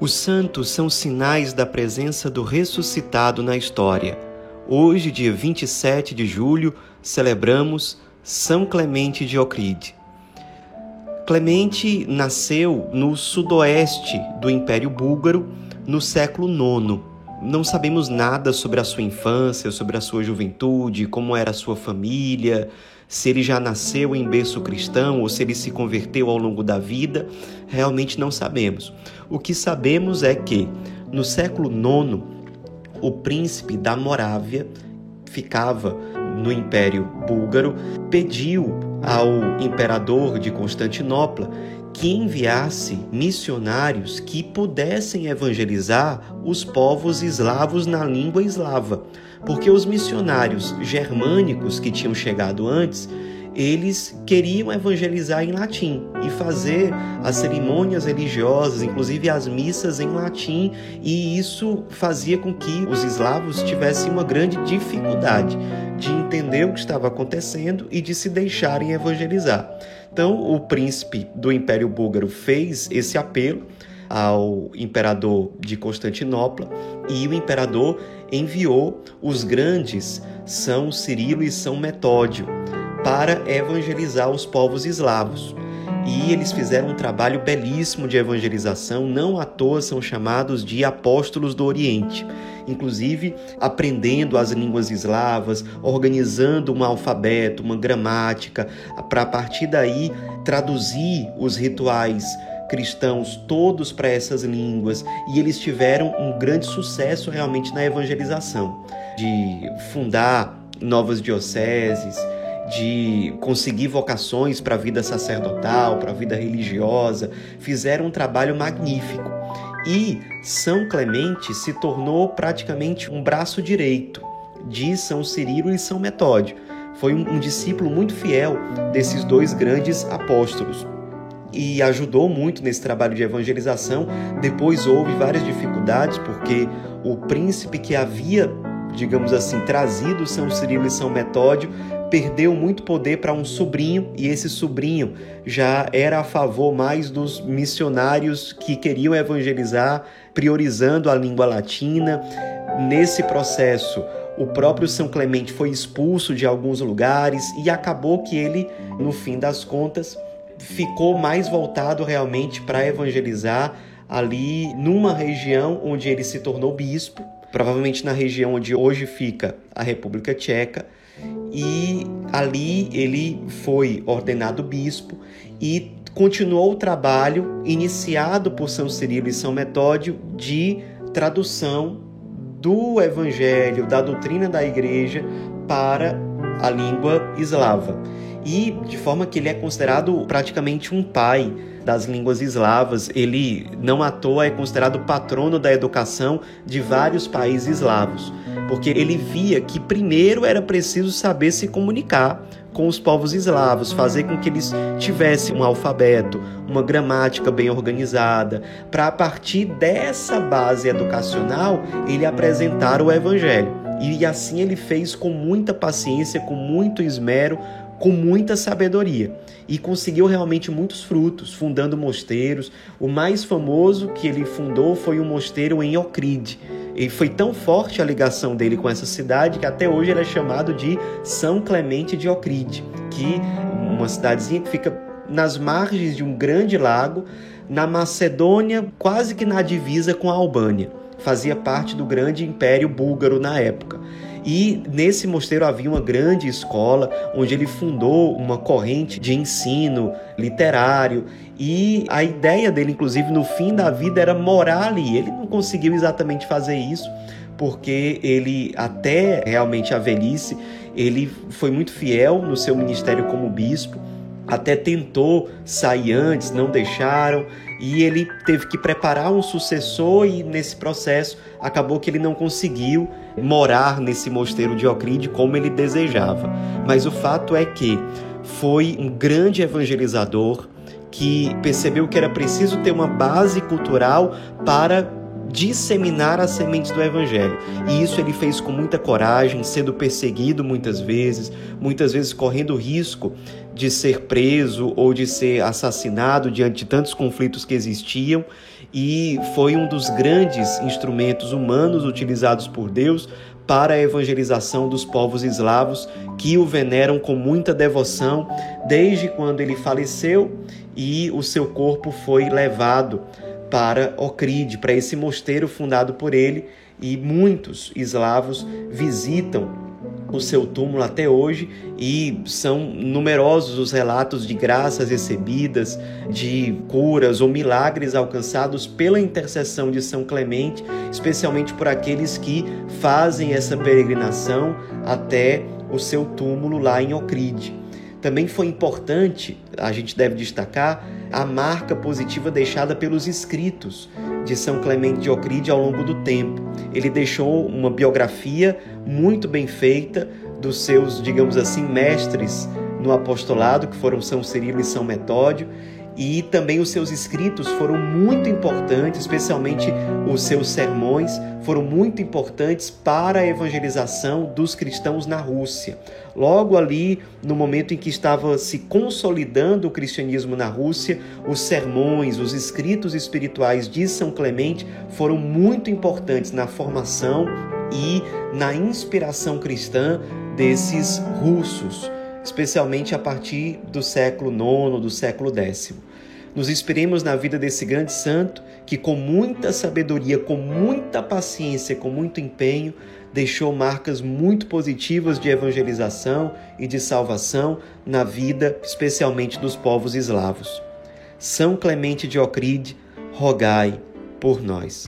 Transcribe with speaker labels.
Speaker 1: Os santos são sinais da presença do ressuscitado na história. Hoje, dia 27 de julho, celebramos São Clemente de Ocride. Clemente nasceu no sudoeste do Império Búlgaro no século IX. Não sabemos nada sobre a sua infância, sobre a sua juventude, como era a sua família, se ele já nasceu em berço cristão ou se ele se converteu ao longo da vida, realmente não sabemos. O que sabemos é que no século IX, o príncipe da Morávia ficava no Império Búlgaro, pediu ao imperador de Constantinopla que enviasse missionários que pudessem evangelizar os povos eslavos na língua eslava, porque os missionários germânicos que tinham chegado antes eles queriam evangelizar em latim e fazer as cerimônias religiosas, inclusive as missas em latim, e isso fazia com que os eslavos tivessem uma grande dificuldade de entender o que estava acontecendo e de se deixarem evangelizar. Então, o príncipe do Império Búlgaro fez esse apelo ao imperador de Constantinopla e o imperador enviou os grandes São Cirilo e São Metódio para evangelizar os povos eslavos. E eles fizeram um trabalho belíssimo de evangelização, não à toa são chamados de apóstolos do Oriente. Inclusive, aprendendo as línguas eslavas, organizando um alfabeto, uma gramática, para a partir daí traduzir os rituais cristãos todos para essas línguas e eles tiveram um grande sucesso realmente na evangelização, de fundar novas dioceses, de conseguir vocações para a vida sacerdotal, para a vida religiosa, fizeram um trabalho magnífico. E São Clemente se tornou praticamente um braço direito de São Cirilo e São Metódio. Foi um, um discípulo muito fiel desses dois grandes apóstolos e ajudou muito nesse trabalho de evangelização. Depois houve várias dificuldades, porque o príncipe que havia, digamos assim, trazido São Cirilo e São Metódio perdeu muito poder para um sobrinho e esse sobrinho já era a favor mais dos missionários que queriam evangelizar, priorizando a língua latina. Nesse processo, o próprio São Clemente foi expulso de alguns lugares e acabou que ele, no fim das contas, ficou mais voltado realmente para evangelizar ali numa região onde ele se tornou bispo, provavelmente na região onde hoje fica a República Tcheca e ali ele foi ordenado bispo e continuou o trabalho iniciado por São Cirilo e São Metódio de tradução do evangelho, da doutrina da igreja para a língua eslava. E de forma que ele é considerado praticamente um pai das línguas eslavas. Ele, não à toa, é considerado patrono da educação de vários países eslavos, porque ele via que primeiro era preciso saber se comunicar com os povos eslavos, fazer com que eles tivessem um alfabeto, uma gramática bem organizada, para a partir dessa base educacional ele apresentar o evangelho. E assim ele fez com muita paciência, com muito esmero, com muita sabedoria e conseguiu realmente muitos frutos, fundando mosteiros. O mais famoso que ele fundou foi um mosteiro em Ocride. E foi tão forte a ligação dele com essa cidade que até hoje ele é chamado de São Clemente de Ocride, que uma cidadezinha que fica nas margens de um grande lago na Macedônia, quase que na divisa com a Albânia. Fazia parte do grande império búlgaro na época. E nesse mosteiro havia uma grande escola onde ele fundou uma corrente de ensino literário e a ideia dele, inclusive no fim da vida, era morar ali. Ele não conseguiu exatamente fazer isso porque ele até realmente a velhice, ele foi muito fiel no seu ministério como bispo até tentou sair antes, não deixaram, e ele teve que preparar um sucessor e nesse processo acabou que ele não conseguiu morar nesse mosteiro de Ocride como ele desejava. Mas o fato é que foi um grande evangelizador que percebeu que era preciso ter uma base cultural para disseminar as sementes do evangelho. E isso ele fez com muita coragem, sendo perseguido muitas vezes, muitas vezes correndo risco de ser preso ou de ser assassinado diante de tantos conflitos que existiam, e foi um dos grandes instrumentos humanos utilizados por Deus para a evangelização dos povos eslavos que o veneram com muita devoção desde quando ele faleceu e o seu corpo foi levado para Ocride, para esse mosteiro fundado por ele, e muitos eslavos visitam o seu túmulo até hoje e são numerosos os relatos de graças recebidas, de curas ou milagres alcançados pela intercessão de São Clemente, especialmente por aqueles que fazem essa peregrinação até o seu túmulo lá em Ocride. Também foi importante, a gente deve destacar, a marca positiva deixada pelos escritos de São Clemente de Ocride ao longo do tempo. Ele deixou uma biografia muito bem feita dos seus, digamos assim, mestres no apostolado, que foram São Cirilo e São Metódio, e também os seus escritos foram muito importantes, especialmente os seus sermões foram muito importantes para a evangelização dos cristãos na Rússia. Logo ali, no momento em que estava se consolidando o cristianismo na Rússia, os sermões, os escritos espirituais de São Clemente foram muito importantes na formação e na inspiração cristã desses russos especialmente a partir do século IX, do século X. Nos inspiremos na vida desse grande santo que, com muita sabedoria, com muita paciência, com muito empenho, deixou marcas muito positivas de evangelização e de salvação na vida, especialmente dos povos eslavos. São Clemente de Ocride, rogai por nós.